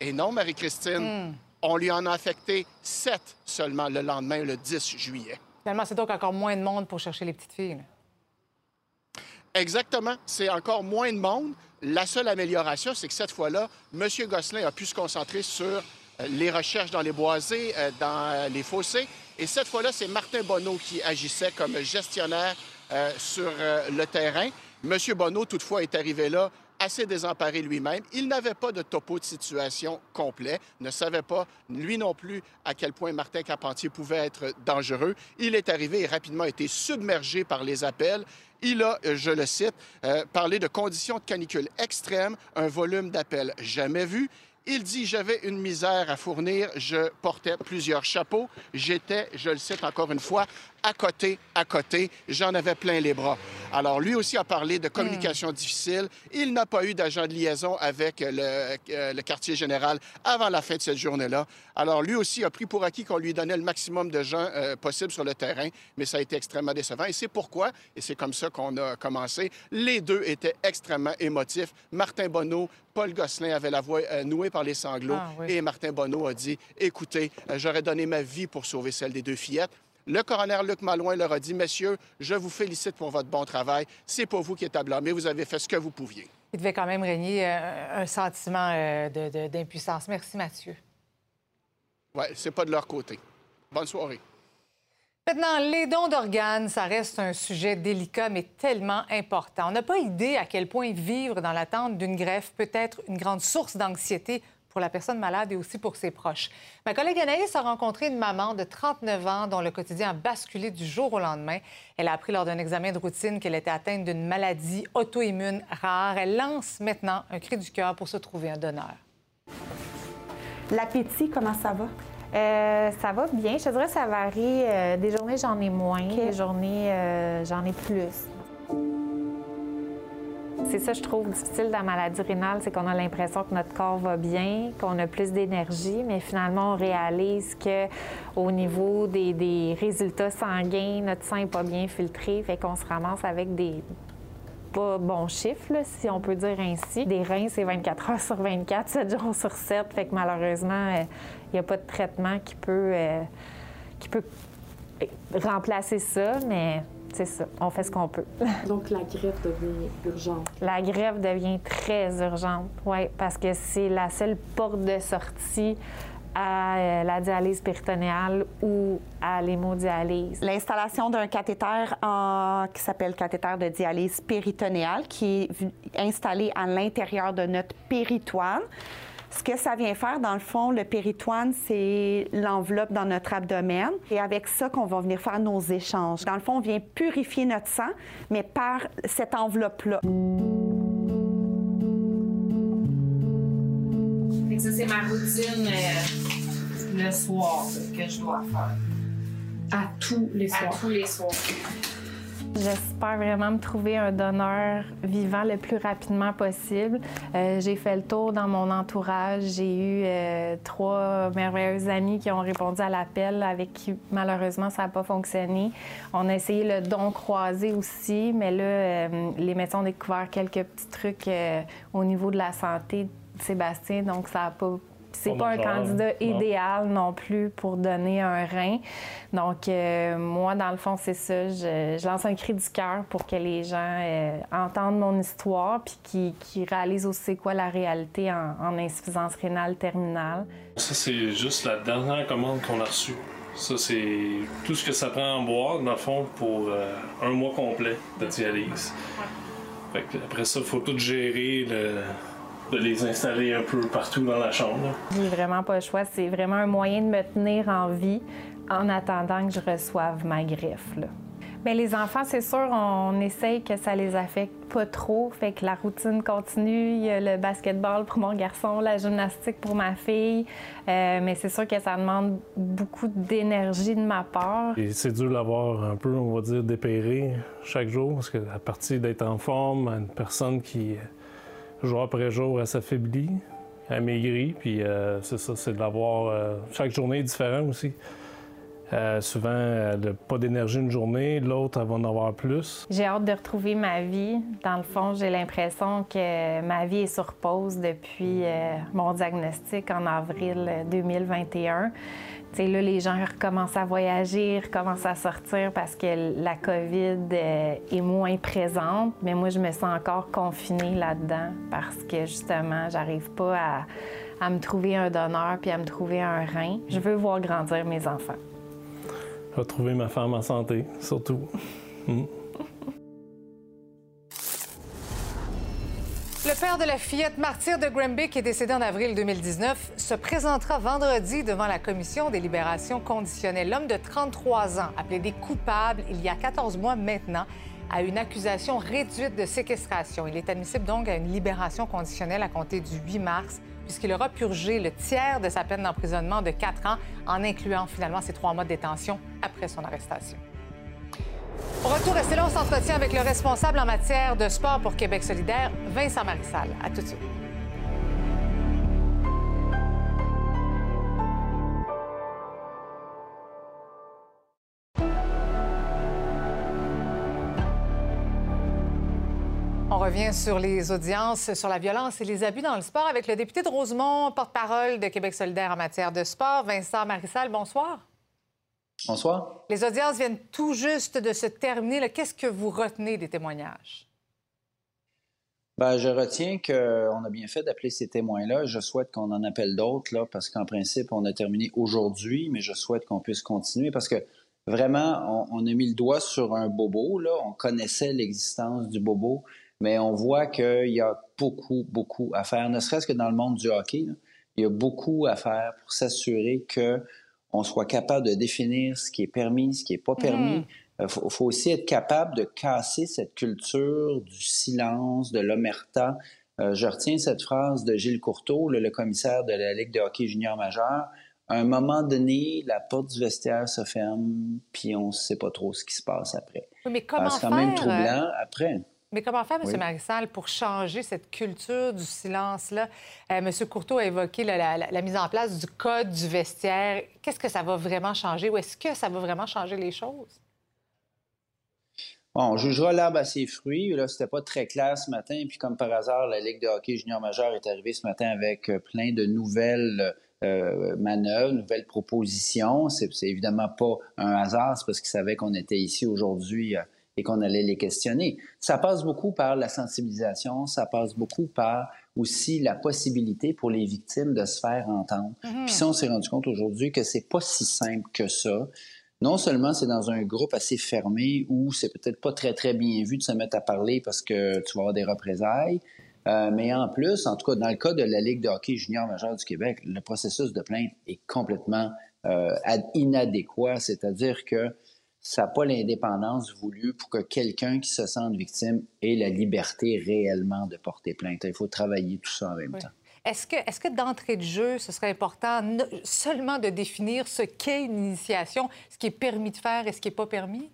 Et non, Marie-Christine, Hmm. on lui en a affecté 7 seulement le lendemain, le 10 juillet. Finalement, c'est donc encore moins de monde pour chercher les petites filles. là. Exactement. C'est encore moins de monde. La seule amélioration, c'est que cette fois-là, M. Gosselin a pu se concentrer sur les recherches dans les boisés, euh, dans euh, les fossés. Et cette fois-là, c'est Martin Bonneau qui agissait comme gestionnaire euh, sur euh, le terrain. M. Bonneau, toutefois, est arrivé là assez désemparé lui-même. Il n'avait pas de topo de situation complet, ne savait pas, lui non plus, à quel point Martin Carpentier pouvait être dangereux. Il est arrivé et rapidement été submergé par les appels. Il a, euh, je le cite, euh, parlé de conditions de canicule extrêmes, un volume d'appels jamais vu. Il dit J'avais une misère à fournir, je portais plusieurs chapeaux, j'étais, je le cite encore une fois, à côté, à côté, j'en avais plein les bras. Alors, lui aussi a parlé de communication difficile. Il n'a pas eu d'agent de liaison avec le, euh, le quartier général avant la fin de cette journée-là. Alors, lui aussi a pris pour acquis qu'on lui donnait le maximum de gens euh, possible sur le terrain, mais ça a été extrêmement décevant. Et c'est pourquoi, et c'est comme ça qu'on a commencé, les deux étaient extrêmement émotifs. Martin Bonneau, Paul Gosselin avait la voix euh, nouée par les sanglots, Ah oui. et Martin Bonneau a dit Écoutez, euh, j'aurais donné ma vie pour sauver celle des deux fillettes. Le coroner Luc Malouin leur a dit Messieurs, je vous félicite pour votre bon travail. C'est pas vous qui êtes à blâmer. Vous avez fait ce que vous pouviez. Il devait quand même régner euh, un sentiment d'impuissance. Merci, Mathieu. Ouais, c'est pas de leur côté. Bonne soirée. Maintenant, les dons d'organes, ça reste un sujet délicat, mais tellement important. On n'a pas idée à quel point vivre dans l'attente d'une greffe peut être une grande source d'anxiété pour la personne malade et aussi pour ses proches. Ma collègue Anaïs a rencontré une maman de 39 ans dont le quotidien a basculé du jour au lendemain. Elle a appris lors d'un examen de routine qu'elle était atteinte d'une maladie auto-immune rare. Elle lance maintenant un cri du cœur pour se trouver un donneur. L'appétit, comment ça va? Euh, ça va bien. Je te dirais que ça varie. Euh, des journées, j'en ai moins. Des journées, euh, j'en ai plus. C'est ça, je trouve difficile dans la maladie rénale, c'est qu'on a l'impression que notre corps va bien, qu'on a plus d'énergie, mais finalement, on réalise que au niveau des, des résultats sanguins, notre sang n'est pas bien filtré, fait qu'on se ramasse avec des pas bons chiffres, là, si on peut dire ainsi. Des reins, c'est 24 heures sur 24, 7 jours sur 7, fait que malheureusement, euh, il n'y a pas de traitement qui peut, euh, qui peut remplacer ça, mais c'est ça, on fait ce qu'on peut. Donc la greffe devient urgente. La greffe devient très urgente, oui, parce que c'est la seule porte de sortie à euh, la dialyse péritonéale ou à l'hémodialyse. L'installation d'un cathéter qui s'appelle cathéter de dialyse péritonéale, qui est installé à l'intérieur de notre péritoine. Ce que ça vient faire, dans le fond, le péritoine, c'est l'enveloppe dans notre abdomen. Et avec ça qu'on va venir faire nos échanges. Dans le fond, on vient purifier notre sang, mais par cette enveloppe-là. Fait que ça, c'est ma routine euh, le soir que je dois faire. À tous les soirs. À tous les soirs. J'espère vraiment me trouver un donneur vivant le plus rapidement possible. Euh, j'ai fait le tour dans mon entourage. J'ai eu euh, trois merveilleuses amies qui ont répondu à l'appel, avec qui malheureusement ça n'a pas fonctionné. On a essayé le don croisé aussi, mais là, euh, les médecins ont découvert quelques petits trucs euh, au niveau de la santé Sébastien, donc ça n'a pas c'est Pas un candidat idéal non plus pour donner un rein. Donc, euh, moi, dans le fond, c'est ça. Je, je lance un cri du cœur pour que les gens euh, entendent mon histoire puis qu'ils réalisent aussi c'est quoi la réalité en, en insuffisance rénale terminale. Ça, c'est juste la dernière commande qu'on a reçue. Ça, c'est tout ce que ça prend en boire, dans le fond, pour euh, un mois complet de dialyse. Fait que après ça, il faut tout gérer, le- de les installer un peu partout dans la chambre. J'ai vraiment pas le choix. C'est vraiment un moyen de me tenir en vie en attendant que je reçoive ma greffe. Là. Bien, les enfants, c'est sûr, on essaye que ça les affecte pas trop. Fait que la routine continue. Il y a le basketball pour mon garçon, la gymnastique pour ma fille. Euh, mais c'est sûr que ça demande beaucoup d'énergie de ma part. Et c'est dur d'avoir un peu, on va dire, dépéré chaque jour. Parce que à partir d'être en forme, une personne qui, jour après jour, elle s'affaiblit, elle maigrit. Puis euh, c'est ça, c'est de l'avoir. Euh, chaque journée est différente aussi. Euh, souvent, elle n'a pas d'énergie une journée, l'autre, elle va en avoir plus. J'ai hâte de retrouver ma vie. Dans le fond, j'ai l'impression que ma vie est sur pause depuis mon diagnostic en avril 2021. Sais, là, les gens recommencent à voyager, recommencent à sortir parce que la COVID euh, est moins présente. Mais moi, je me sens encore confinée là-dedans parce que justement, j'arrive pas à, à me trouver un donneur puis à me trouver un rein. Je veux voir grandir mes enfants retrouver ma femme en santé, surtout. Hmm. Père de la fillette martyre de Granby, qui est décédé en avril 2019, se présentera vendredi devant la commission des libérations conditionnelles. L'homme de 33 ans a plaidé coupable il y a 14 mois maintenant à une accusation réduite de séquestration. Il est admissible donc à une libération conditionnelle à compter du 8 mars puisqu'il aura purgé le tiers de sa peine d'emprisonnement de quatre ans, en incluant finalement ses trois mois de détention après son arrestation. Retour, restez là, on s'entretient avec le responsable en matière de sport pour Québec solidaire, Vincent Marissal. À tout de suite. revient sur les audiences sur la violence et les abus dans le sport avec le député de Rosemont, porte-parole de Québec solidaire en matière de sport, Vincent Marissal. Bonsoir. Bonsoir. Les audiences viennent tout juste de se terminer. Qu'est-ce que vous retenez des témoignages? Bien, je retiens qu'on a bien fait d'appeler ces témoins-là. Je souhaite qu'on en appelle d'autres, là, parce qu'en principe, on a terminé aujourd'hui, mais je souhaite qu'on puisse continuer parce que vraiment, on, on, a mis le doigt sur un bobo. Là. On connaissait l'existence du bobo mais on voit qu'il y a beaucoup, beaucoup à faire, ne serait-ce que dans le monde du hockey. il y a beaucoup à faire pour s'assurer qu'on soit capable de définir ce qui est permis, ce qui n'est pas permis. Il mm-hmm. euh, faut, aussi être capable de casser cette culture du silence, de l'omerta. Euh, je retiens cette phrase de Gilles Courteau, le, commissaire de la Ligue de hockey junior majeur. À un moment donné, la porte du vestiaire se ferme, puis on ne sait pas trop ce qui se passe après. mais comment C'est quand même troublant euh, après. Mais comment faire, M. Marissal, pour changer cette culture du silence-là? Euh, M. Courteau a évoqué la, mise en place du code du vestiaire. Qu'est-ce que ça va vraiment changer ou est-ce que ça va vraiment changer les choses? Bon, on jugera l'arbre à ses fruits. Là, c'était pas très clair ce matin. Puis comme par hasard, la Ligue de hockey junior majeur est arrivée ce matin avec euh, plein de nouvelles euh, manœuvres, nouvelles propositions. C'est évidemment pas un hasard, c'est parce qu'ils savaient qu'on était ici aujourd'hui et qu'on allait les questionner. Ça passe beaucoup par la sensibilisation, ça passe beaucoup par aussi la possibilité pour les victimes de se faire entendre. Mm-hmm. Puis ça, on s'est rendu compte aujourd'hui que c'est pas si simple que ça. Non seulement c'est dans un groupe assez fermé où c'est peut-être pas très très bien vu de se mettre à parler parce que tu vas avoir des représailles, euh, mais en plus, en tout cas dans le cas de la Ligue de hockey junior majeur du Québec, le processus de plainte est complètement euh, inadéquat, c'est-à-dire que ça n'a pas l'indépendance voulue pour que quelqu'un qui se sente victime ait la liberté réellement de porter plainte. Il faut travailler tout ça en même temps. Est-ce que, est que d'entrée de jeu, ce serait important seulement de définir ce qu'est une initiation, ce qui est permis de faire et ce qui n'est pas permis?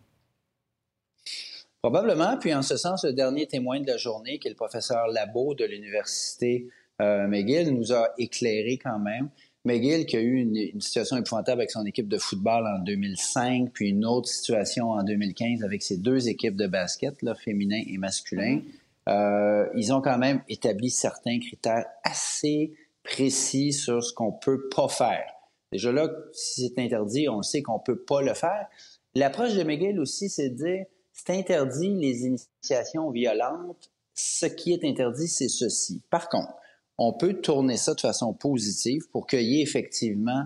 Probablement. Puis en ce sens, le dernier témoin de la journée, qui est le professeur Labo de l'Université euh, McGill, nous a éclairé quand même. McGill qui a eu une, situation épouvantable avec son équipe de football en 2005, puis une autre situation en 2015 avec ses deux équipes de basket, là, féminin et masculin. Mm-hmm. Euh, ils ont quand même établi certains critères assez précis sur ce qu'on peut pas faire. Déjà là, si c'est interdit, on sait qu'on peut pas le faire. L'approche de McGill aussi, c'est de dire, c'est interdit les initiations violentes. Ce qui est interdit, c'est ceci. Par contre, on peut tourner ça de façon positive pour qu'il y ait effectivement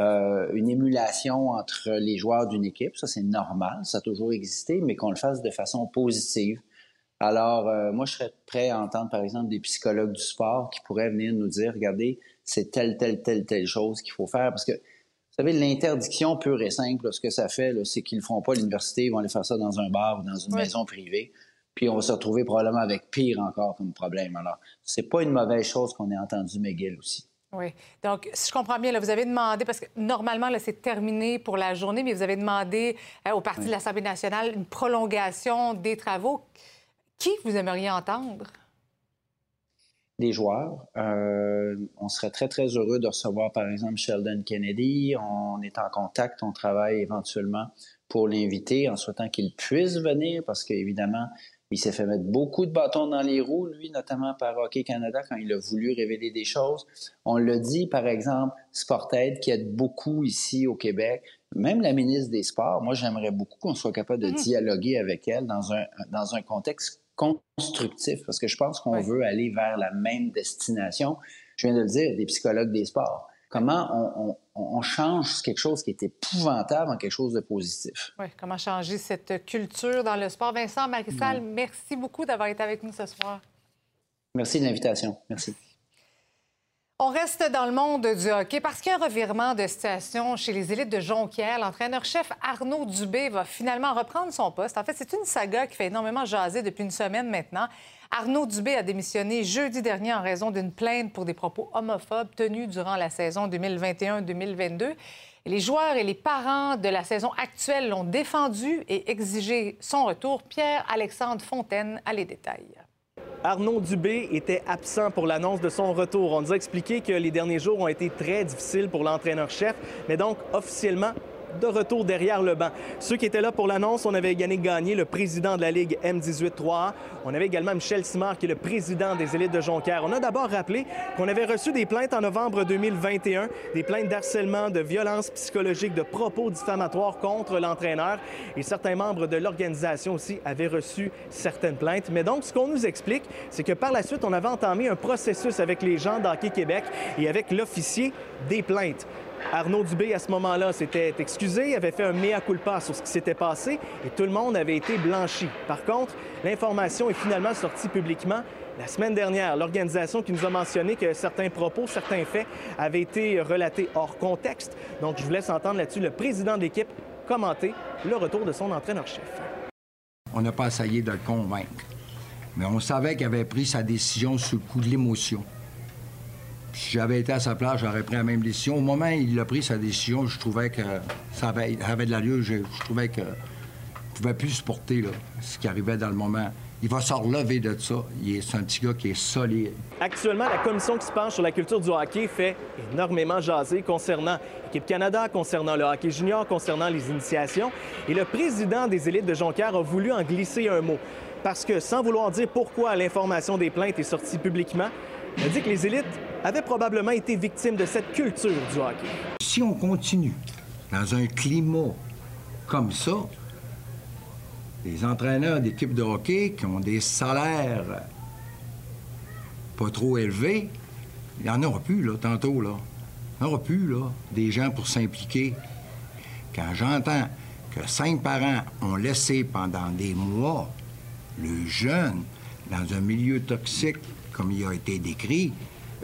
euh, une émulation entre les joueurs d'une équipe. Ça, c'est normal, ça a toujours existé, mais qu'on le fasse de façon positive. Alors, euh, moi, je serais prêt à entendre, par exemple, des psychologues du sport qui pourraient venir nous dire, regardez, c'est telle, telle, telle, telle chose qu'il faut faire. Parce que Vous savez, l'interdiction pure et simple, ce que ça fait, c'est qu'ils ne le feront pas à l'université, ils vont aller faire ça dans un bar ou dans une maison privée. Puis on va se retrouver probablement avec pire encore comme problème. Alors, c'est pas une mauvaise chose qu'on ait entendu McGill aussi. Oui. Donc, si je comprends bien, là, vous avez demandé, parce que normalement, là, c'est terminé pour la journée, mais vous avez demandé euh, au Parti de l'Assemblée nationale une prolongation des travaux. Qui vous aimeriez entendre? des joueurs. Euh, on serait très, très heureux de recevoir, par exemple, Sheldon Kennedy. On est en contact, on travaille éventuellement pour l'inviter en souhaitant qu'il puisse venir parce qu'évidemment, il s'est fait mettre beaucoup de bâtons dans les roues, lui, notamment par Hockey Canada, quand il a voulu révéler des choses. On le dit, par exemple, Sportaid, qui aide beaucoup ici au Québec. Même la ministre des Sports, moi, j'aimerais beaucoup qu'on soit capable de mm-hmm. dialoguer avec elle dans un, dans un contexte constructif, parce que je pense qu'on veut aller vers la même destination. Je viens de le dire, des psychologues des sports. Comment on, change quelque chose qui est épouvantable en quelque chose de positif? Oui, comment changer cette culture dans le sport? Vincent, Marissal, merci beaucoup d'avoir été avec nous ce soir. Merci de l'invitation. Merci. On reste dans le monde du hockey parce qu'il y a un revirement de situation chez les élites de Jonquière. L'entraîneur-chef Arnaud Dubé va finalement reprendre son poste. En fait, c'est une saga qui fait énormément jaser depuis une semaine maintenant. Arnaud Dubé a démissionné jeudi dernier en raison d'une plainte pour des propos homophobes tenus durant la saison 2021-2022. Les joueurs et les parents de la saison actuelle l'ont défendu et exigé son retour. Pierre-Alexandre Fontaine a les détails. Arnaud Dubé était absent pour l'annonce de son retour. On nous a expliqué que les derniers jours ont été très difficiles pour l'entraîneur-chef, mais donc officiellement de retour derrière le banc. Ceux qui étaient là pour l'annonce, on avait Yannick Gagné, le président de la Ligue M18-3A. On avait également Michel Simard, qui est le président des élites de Jonquière. On a d'abord rappelé qu'on avait reçu des plaintes en novembre 2021, des plaintes d'harcèlement, de violence psychologique, de propos diffamatoires contre l'entraîneur. Et certains membres de l'organisation aussi avaient reçu certaines plaintes. Mais donc, ce qu'on nous explique, c'est que par la suite, on avait entamé un processus avec les gens d'Hockey Québec et avec l'officier des plaintes. Arnaud Dubé, à ce moment-là, s'était excusé, avait fait un mea culpa sur ce qui s'était passé et tout le monde avait été blanchi. Par contre, l'information est finalement sortie publiquement la semaine dernière. L'organisation qui nous a mentionné que certains propos, certains faits avaient été relatés hors contexte. Donc, je vous laisse entendre là-dessus le président de l'équipe commenter le retour de son entraîneur-chef. On n'a pas essayé de le convaincre, mais on savait qu'il avait pris sa décision sous le coup de l'émotion. Si j'avais été à sa place, j'aurais pris la même décision. Au moment où il a pris sa décision, je trouvais que ça avait, de l'allure. Je, je trouvais que ne pouvait plus supporter ce qui arrivait dans le moment. Il va se relever de ça. C'est un petit gars qui est solide. Actuellement, la commission qui se penche sur la culture du hockey fait énormément jaser concernant l'équipe Canada, concernant le hockey junior, concernant les initiations. Et le président des élites de Jonquière a voulu en glisser un mot. Parce que, sans vouloir dire pourquoi l'information des plaintes est sortie publiquement, a dit que les élites avaient probablement été victimes de cette culture du hockey. Si on continue dans un climat comme ça, les entraîneurs d'équipes de hockey qui ont des salaires pas trop élevés, il n'y en aura plus, là, tantôt, là. Il n'y aura plus, là, des gens pour s'impliquer. Quand j'entends que cinq parents ont laissé pendant des mois le jeune dans un milieu toxique comme il a été décrit,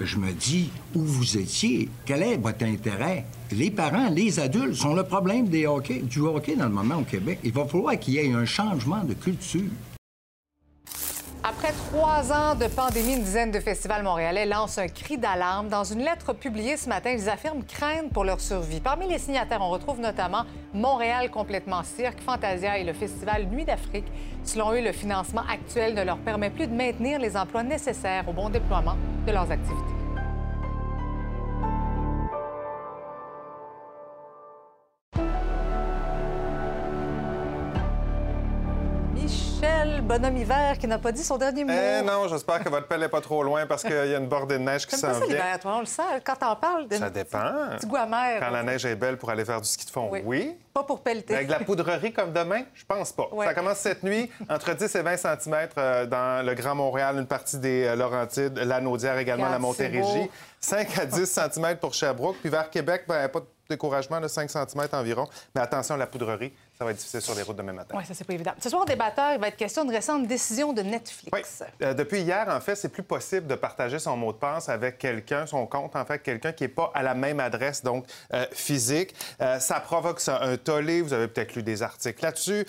je me dis où vous étiez, quel est votre intérêt? Les parents, les adultes sont le problème des hockey, du hockey dans le moment au Québec. Il va falloir qu'il y ait un changement de culture. Après trois ans de pandémie, une dizaine de festivals montréalais lancent un cri d'alarme. Dans une lettre publiée ce matin, ils affirment craindre pour leur survie. Parmi les signataires, on retrouve notamment Montréal complètement cirque, Fantasia et le festival Nuit d'Afrique. Selon eux, le financement actuel ne leur permet plus de maintenir les emplois nécessaires au bon déploiement de leurs activités. Michel, bonhomme hiver, qui n'a pas dit son dernier mot. Eh non, j'espère que votre pelle n'est pas trop loin parce qu'il y a une bordée de neige qui s'en vient. l'hiver, toi, on le sent. Quand t'en parles... De... Ça dépend. Petit goût amer. Quand la neige est belle pour aller faire du ski de fond, oui. Pas pour pelleter. avec de la poudrerie comme demain, je pense pas. Ça commence cette nuit, entre 10 et 20 cm euh, dans le Grand Montréal, une partie des euh, Laurentides, la Naudière également, la Montérégie. 5 à 10 cm pour Sherbrooke. Puis vers Québec, ben, pas découragement, de 5 cm environ. Mais attention à la poudrerie, ça va être difficile sur les routes demain matin. Oui, ça, c'est pas évident. Ce soir, au débatteur, il va être question de récentes décisions de Netflix. Oui. Euh, depuis hier, en fait, c'est plus possible de partager son mot de passe avec quelqu'un, son compte, en fait, quelqu'un qui n'est pas à la même adresse, donc euh, physique. Euh, ça provoque ça, un tollé. Vous avez peut-être lu des articles là-dessus.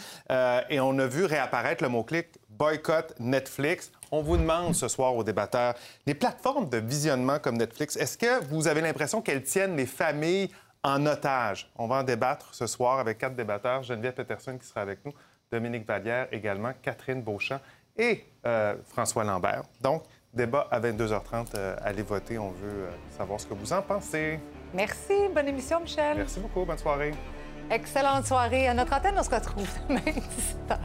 et on a vu réapparaître le mot-clic boycott Netflix. On vous demande ce soir aux débatteurs, les plateformes de visionnement comme Netflix, est-ce que vous avez l'impression qu'elles tiennent les familles en otage? On va en débattre ce soir avec quatre débatteurs. Geneviève Peterson qui sera avec nous, Dominique Vallière également, Catherine Beauchamp et euh, François Lambert. Donc, débat à 22h30. Euh, allez voter. On veut euh, savoir ce que vous en pensez. Merci. Bonne émission, Michel. Merci beaucoup. Bonne soirée. Excellente soirée. À notre antenne, on se retrouve demain, 17h.